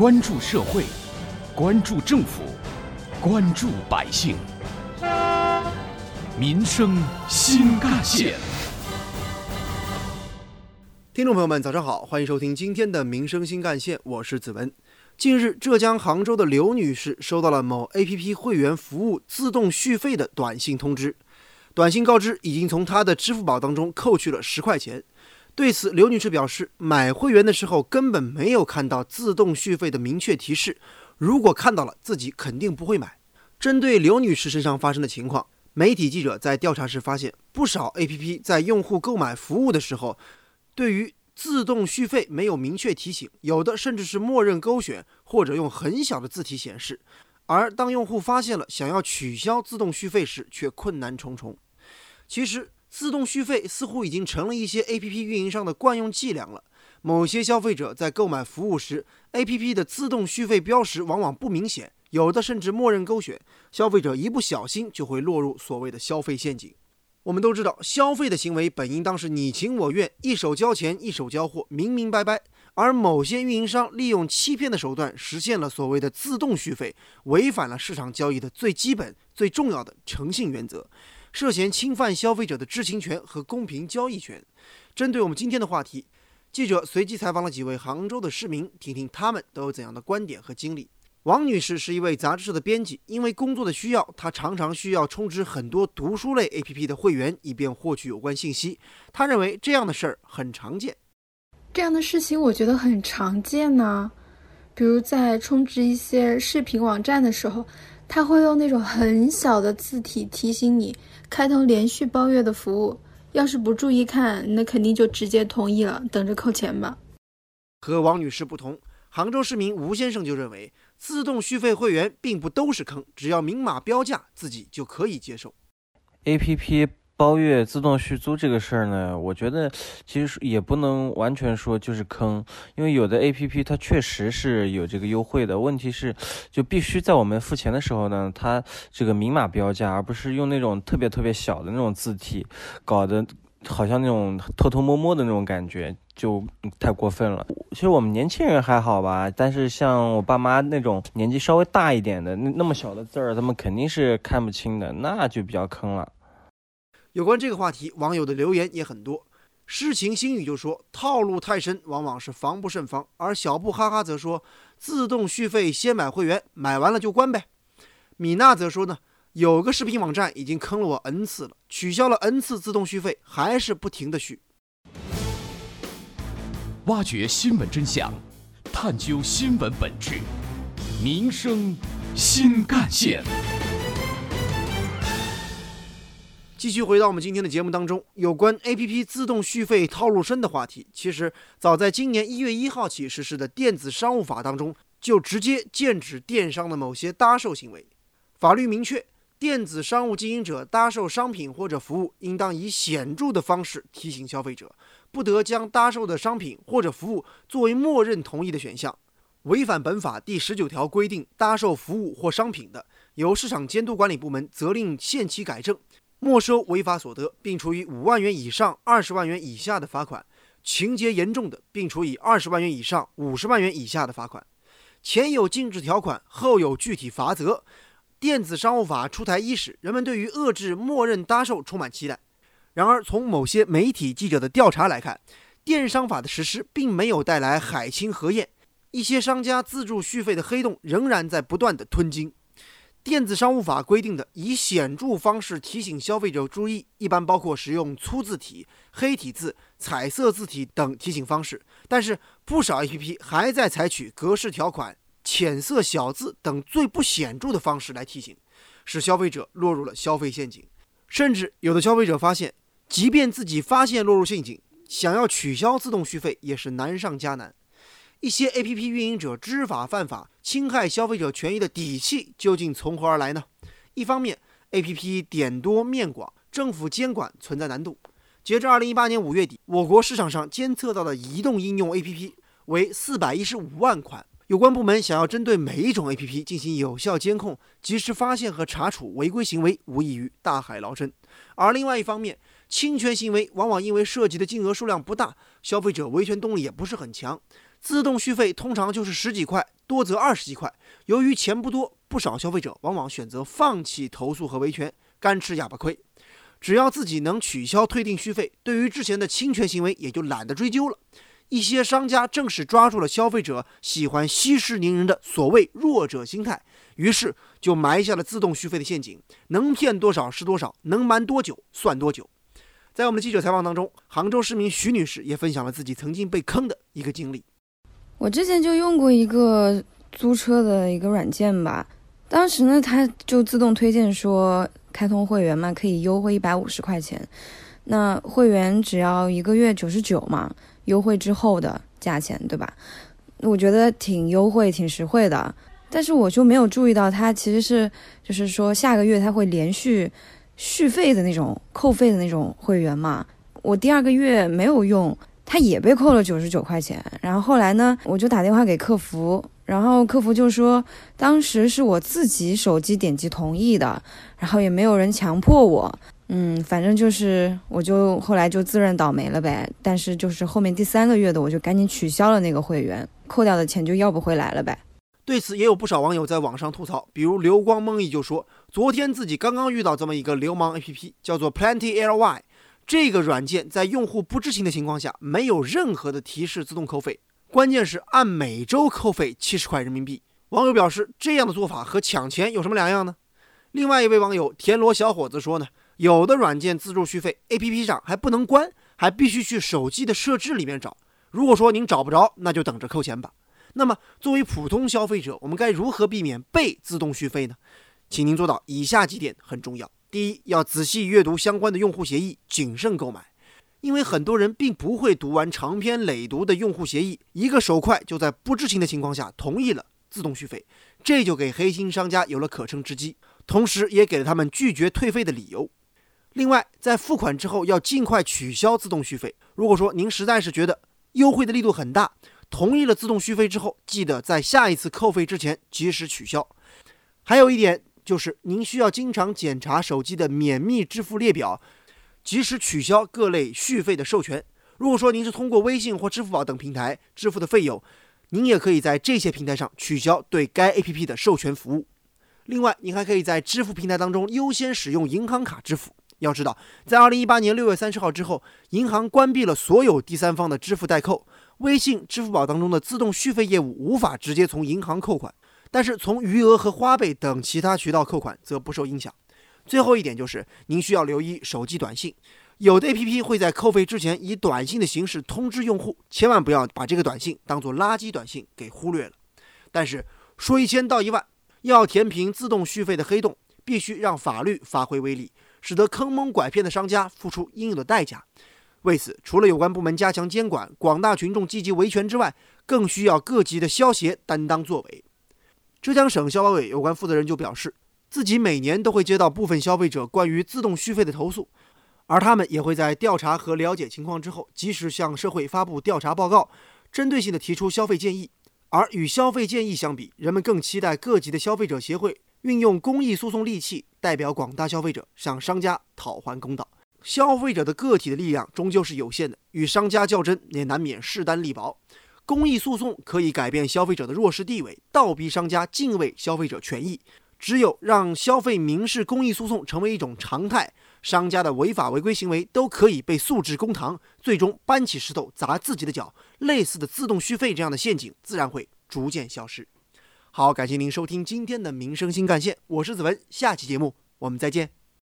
关注社会，关注政府，关注百姓，民生新干线。听众朋友们，早上好，欢迎收听今天的《民生新干线》，我是子文。近日，浙江杭州的刘女士收到了某 APP 会员服务自动续费的短信通知，短信告知已经从她的支付宝当中扣去了十块钱。对此，刘女士表示，买会员的时候根本没有看到自动续费的明确提示，如果看到了，自己肯定不会买。针对刘女士身上发生的情况，媒体记者在调查时发现，不少 APP 在用户购买服务的时候，对于自动续费没有明确提醒，有的甚至是默认勾选或者用很小的字体显示。而当用户发现了想要取消自动续费时，却困难重重。其实，自动续费似乎已经成了一些 APP 运营商的惯用伎俩了。某些消费者在购买服务时，APP 的自动续费标识往往不明显，有的甚至默认勾选，消费者一不小心就会落入所谓的消费陷阱。我们都知道，消费的行为本应当是你情我愿，一手交钱一手交货，明明白白。而某些运营商利用欺骗的手段，实现了所谓的自动续费，违反了市场交易的最基本、最重要的诚信原则，涉嫌侵犯消费者的知情权和公平交易权。针对我们今天的话题，记者随机采访了几位杭州的市民，听听他们都有怎样的观点和经历。王女士是一位杂志社的编辑，因为工作的需要，她常常需要充值很多读书类 APP 的会员，以便获取有关信息。她认为这样的事儿很常见。这样的事情我觉得很常见呢，比如在充值一些视频网站的时候，他会用那种很小的字体提醒你开通连续包月的服务，要是不注意看，那肯定就直接同意了，等着扣钱吧。和王女士不同，杭州市民吴先生就认为。自动续费会员并不都是坑，只要明码标价，自己就可以接受。A P P 包月自动续租这个事儿呢，我觉得其实也不能完全说就是坑，因为有的 A P P 它确实是有这个优惠的。问题是，就必须在我们付钱的时候呢，它这个明码标价，而不是用那种特别特别小的那种字体，搞得。好像那种偷偷摸摸的那种感觉就太过分了。其实我们年轻人还好吧，但是像我爸妈那种年纪稍微大一点的，那那么小的字儿，他们肯定是看不清的，那就比较坑了。有关这个话题，网友的留言也很多。诗情心语就说套路太深，往往是防不胜防。而小布哈哈则说自动续费先买会员，买完了就关呗。米娜则说呢。有个视频网站已经坑了我 n 次了，取消了 n 次自动续费，还是不停的续。挖掘新闻真相，探究新闻本质，民生新干线。继续回到我们今天的节目当中，有关 APP 自动续费套路深的话题，其实早在今年一月一号起实施的电子商务法当中，就直接禁止电商的某些搭售行为。法律明确。电子商务经营者搭售商品或者服务，应当以显著的方式提醒消费者，不得将搭售的商品或者服务作为默认同意的选项。违反本法第十九条规定搭售服务或商品的，由市场监督管理部门责令限期改正，没收违法所得，并处以五万元以上二十万元以下的罚款；情节严重的，并处以二十万元以上五十万元以下的罚款。前有禁止条款，后有具体罚则。电子商务法出台伊始，人们对于遏制默认搭售充满期待。然而，从某些媒体记者的调查来看，电商法的实施并没有带来海清河晏，一些商家自助续费的黑洞仍然在不断的吞金。电子商务法规定的以显著方式提醒消费者注意，一般包括使用粗字体、黑体字、彩色字体等提醒方式，但是不少 APP 还在采取格式条款。浅色小字等最不显著的方式来提醒，使消费者落入了消费陷阱。甚至有的消费者发现，即便自己发现落入陷阱，想要取消自动续费也是难上加难。一些 APP 运营者知法犯法、侵害消费者权益的底气究竟从何而来呢？一方面，APP 点多面广，政府监管存在难度。截至2018年5月底，我国市场上监测到的移动应用 APP 为415万款。有关部门想要针对每一种 APP 进行有效监控，及时发现和查处违规行为，无异于大海捞针。而另外一方面，侵权行为往往因为涉及的金额数量不大，消费者维权动力也不是很强。自动续费通常就是十几块，多则二十几块。由于钱不多，不少消费者往往选择放弃投诉和维权，干吃哑巴亏。只要自己能取消退订续费，对于之前的侵权行为也就懒得追究了。一些商家正是抓住了消费者喜欢息事宁人的所谓弱者心态，于是就埋下了自动续费的陷阱，能骗多少是多少，能瞒多久算多久。在我们的记者采访当中，杭州市民徐女士也分享了自己曾经被坑的一个经历。我之前就用过一个租车的一个软件吧，当时呢，它就自动推荐说开通会员嘛，可以优惠一百五十块钱。那会员只要一个月九十九嘛，优惠之后的价钱，对吧？我觉得挺优惠、挺实惠的。但是我就没有注意到，它其实是就是说下个月它会连续续费的那种扣费的那种会员嘛。我第二个月没有用。他也被扣了九十九块钱，然后后来呢，我就打电话给客服，然后客服就说，当时是我自己手机点击同意的，然后也没有人强迫我，嗯，反正就是我就后来就自认倒霉了呗。但是就是后面第三个月的，我就赶紧取消了那个会员，扣掉的钱就要不回来了呗。对此，也有不少网友在网上吐槽，比如流光梦忆就说，昨天自己刚刚遇到这么一个流氓 APP，叫做 Plenty Ly。这个软件在用户不知情的情况下，没有任何的提示自动扣费，关键是按每周扣费七十块人民币。网友表示，这样的做法和抢钱有什么两样呢？另外一位网友田螺小伙子说呢，有的软件自助续费，APP 上还不能关，还必须去手机的设置里面找。如果说您找不着，那就等着扣钱吧。那么作为普通消费者，我们该如何避免被自动续费呢？请您做到以下几点很重要。第一，要仔细阅读相关的用户协议，谨慎购买，因为很多人并不会读完长篇累牍的用户协议，一个手快就在不知情的情况下同意了自动续费，这就给黑心商家有了可乘之机，同时也给了他们拒绝退费的理由。另外，在付款之后要尽快取消自动续费。如果说您实在是觉得优惠的力度很大，同意了自动续费之后，记得在下一次扣费之前及时取消。还有一点。就是您需要经常检查手机的免密支付列表，及时取消各类续费的授权。如果说您是通过微信或支付宝等平台支付的费用，您也可以在这些平台上取消对该 APP 的授权服务。另外，您还可以在支付平台当中优先使用银行卡支付。要知道，在二零一八年六月三十号之后，银行关闭了所有第三方的支付代扣，微信、支付宝当中的自动续费业务无法直接从银行扣款。但是从余额和花呗等其他渠道扣款则不受影响。最后一点就是，您需要留意手机短信，有的 APP 会在扣费之前以短信的形式通知用户，千万不要把这个短信当做垃圾短信给忽略了。但是说一千道一万，要填平自动续费的黑洞，必须让法律发挥威力，使得坑蒙拐骗的商家付出应有的代价。为此，除了有关部门加强监管，广大群众积极维权之外，更需要各级的消协担当作为。浙江省消保委有关负责人就表示，自己每年都会接到部分消费者关于自动续费的投诉，而他们也会在调查和了解情况之后，及时向社会发布调查报告，针对性的提出消费建议。而与消费建议相比，人们更期待各级的消费者协会运用公益诉讼利器，代表广大消费者向商家讨还公道。消费者的个体的力量终究是有限的，与商家较真也难免势单力薄。公益诉讼可以改变消费者的弱势地位，倒逼商家敬畏消费者权益。只有让消费民事公益诉讼成为一种常态，商家的违法违规行为都可以被诉至公堂，最终搬起石头砸自己的脚。类似的自动续费这样的陷阱自然会逐渐消失。好，感谢您收听今天的民生新干线，我是子文，下期节目我们再见。